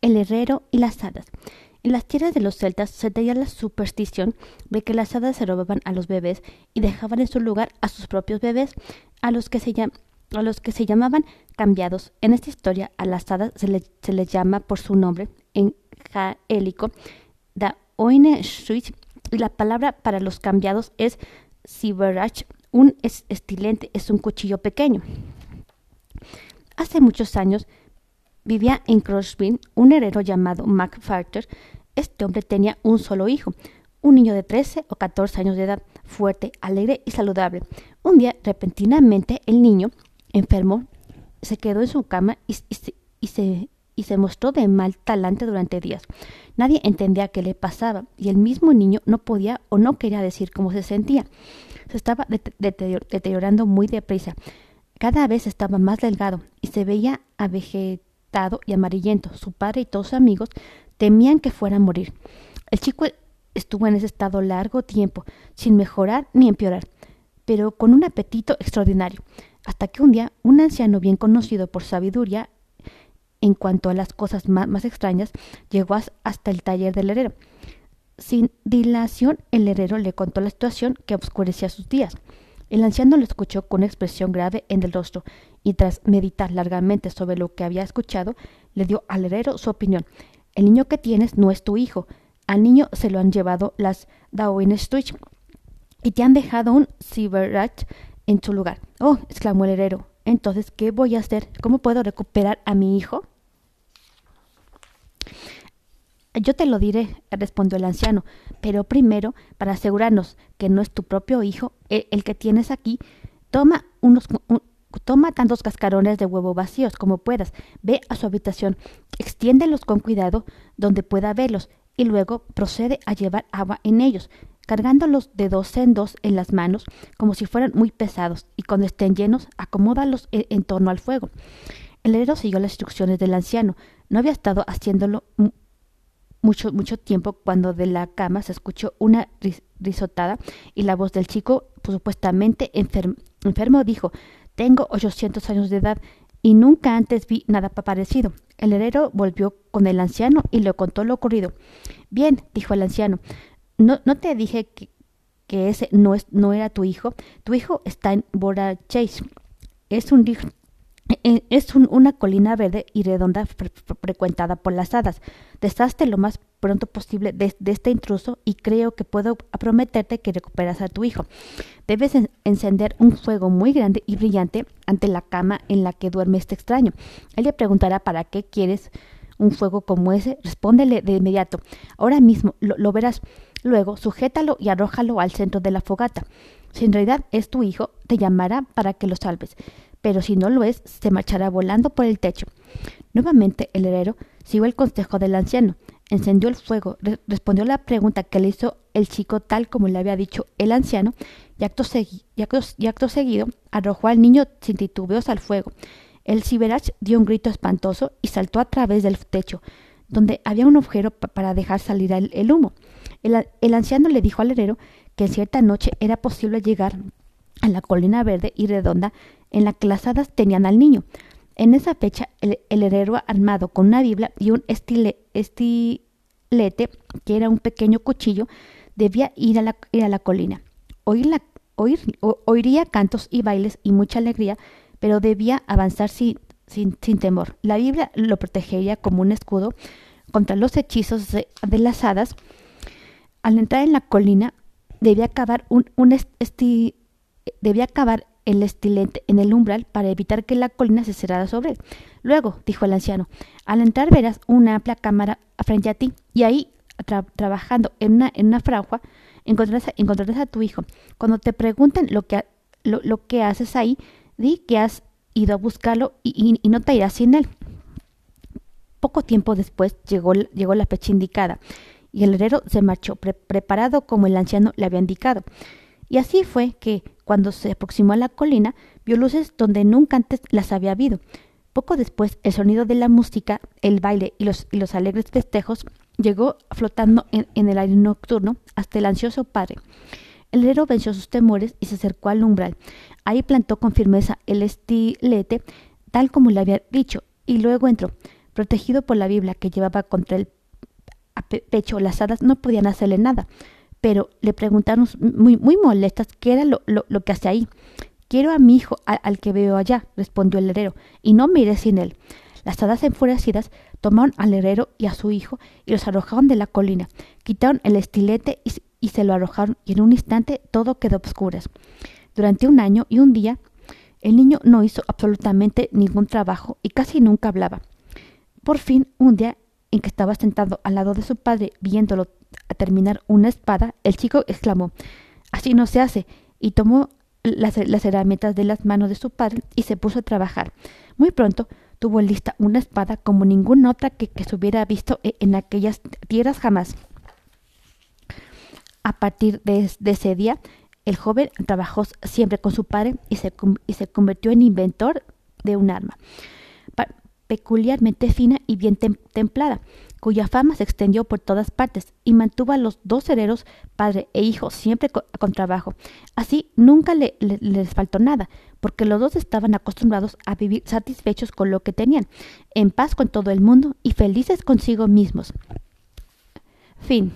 el herrero y las hadas. En las tierras de los celtas se tenía la superstición de que las hadas se robaban a los bebés y dejaban en su lugar a sus propios bebés, a los que se, a los que se llamaban cambiados. En esta historia a las hadas se, les llama por su nombre en gaélico, da oine y la palabra para los cambiados es siberach. Un estilente es un cuchillo pequeño. Hace muchos años vivía en Crosby un herrero llamado MacFarter. Este hombre tenía un solo hijo, un niño de 13 o 14 años de edad, fuerte, alegre y saludable. Un día, repentinamente, el niño enfermó, se quedó en su cama y, se, y se mostró de mal talante durante días. Nadie entendía qué le pasaba y el mismo niño no podía o no quería decir cómo se sentía. Se estaba deteriorando muy deprisa. Cada vez estaba más delgado y se veía y amarillento. Su padre y todos sus amigos temían que fuera a morir. El chico estuvo en ese estado largo tiempo, sin mejorar ni empeorar, pero con un apetito extraordinario, hasta que un día un anciano bien conocido por sabiduría en cuanto a las cosas más, extrañas, llegó hasta el taller del herrero. Sin dilación, el herrero le contó la situación que oscurecía sus días. El anciano lo escuchó con expresión grave en el rostro y tras meditar largamente sobre lo que había escuchado, le dio al herrero su opinión. El niño que tienes no es tu hijo. Al niño se lo han llevado las Switch y te han dejado un Cyberrat en su lugar. Oh, exclamó el herrero. Entonces, ¿qué voy a hacer? ¿Cómo puedo recuperar a mi hijo? Yo te lo diré, respondió el anciano, pero primero, para asegurarnos que no es tu propio hijo, el, que tienes aquí, toma unos toma tantos cascarones de huevo vacíos como puedas, ve a su habitación, extiéndelos con cuidado donde pueda verlos, y luego procede a llevar agua en ellos, cargándolos de dos en dos en las manos, como si fueran muy pesados, y cuando estén llenos, acomódalos en, en torno al fuego. El herrero siguió las instrucciones del anciano. No había estado haciéndolo mucho, mucho tiempo cuando de la cama se escuchó una risotada y la voz del chico, supuestamente enfermo, dijo Tengo ochocientos años de edad y nunca antes vi nada parecido. El herrero volvió con el anciano y le contó lo ocurrido. Bien, dijo el anciano, no, no te dije que, que ese no, es, no era tu hijo. Tu hijo está en Bora. Es un eh, es una colina verde y redonda frecuentada por las hadas. Deshazte lo más pronto posible de, este intruso y creo que puedo prometerte que recuperas a tu hijo. Debes encender un fuego muy grande y brillante ante la cama en la que duerme este extraño. Él le preguntará para qué quieres un fuego como ese. Respóndele de inmediato. Ahora mismo lo verás. Luego, sujétalo y arrójalo al centro de la fogata. Si en realidad es tu hijo, te llamará para que lo salves pero si no lo es, se marchará volando por el techo. Nuevamente el herrero siguió el consejo del anciano, encendió el fuego, respondió la pregunta que le hizo el chico tal como le había dicho el anciano, y acto, seguido arrojó al niño sin titubeos al fuego. El Siberach dio un grito espantoso y saltó a través del techo, donde había un agujero para dejar salir el, humo. el anciano le dijo al herrero que cierta noche era posible llegar a la colina verde y redonda en la que las hadas tenían al niño. En esa fecha, el, herrero armado con una Biblia y un estilete, que era un pequeño cuchillo, debía ir a la, a la colina. Oír, oiría cantos y bailes y mucha alegría, pero debía avanzar sin, sin, temor. La Biblia lo protegería como un escudo contra los hechizos de, las hadas. Al entrar en la colina, debía acabar un, un debía acabar el estilete en el umbral para evitar que la colina se cerrara sobre él. Luego, dijo el anciano, al entrar verás una amplia cámara frente a ti y ahí, trabajando en una, en una franja, encontrarás, encontrarás, a tu hijo. Cuando te pregunten lo que, lo, que haces ahí, di que has ido a buscarlo y, no te irás sin él. Poco tiempo después llegó, llegó la fecha indicada y el herrero se marchó preparado como el anciano le había indicado. Y así fue que, cuando se aproximó a la colina, vio luces donde nunca antes las había habido. Poco después, el sonido de la música, el baile y los, alegres festejos llegó flotando en, el aire nocturno hasta el ansioso padre. El herrero venció sus temores y se acercó al umbral. Ahí plantó con firmeza el estilete, tal como le había dicho, y luego entró. Protegido por la Biblia que llevaba contra el pecho, las hadas no podían hacerle nada, pero le preguntaron muy, molestas qué era lo, que hacía ahí. Quiero a mi hijo, al que veo allá, respondió el herrero, y no me iré sin él. Las hadas enfurecidas tomaron al herrero y a su hijo y los arrojaron de la colina, quitaron el estilete y, y se lo arrojaron, y en un instante todo quedó obscuras. Durante un año y un día, el niño no hizo absolutamente ningún trabajo y casi nunca hablaba. Por fin, un día en que estaba sentado al lado de su padre viéndolo terminar una espada, el chico exclamó Así no se hace, y tomó las, herramientas de las manos de su padre y se puso a trabajar. Muy pronto tuvo lista una espada como ninguna otra que, se hubiera visto e, en aquellas tierras jamás. A partir de, ese día, el joven trabajó siempre con su padre y se, y se convirtió en inventor de un arma peculiarmente fina y bien templada, cuya fama se extendió por todas partes y mantuvo a los dos herederos, padre e hijo, siempre con, trabajo. Así nunca le, les faltó nada, porque los dos estaban acostumbrados a vivir satisfechos con lo que tenían, en paz con todo el mundo y felices consigo mismos. Fin.